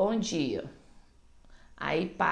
bom dia. Aí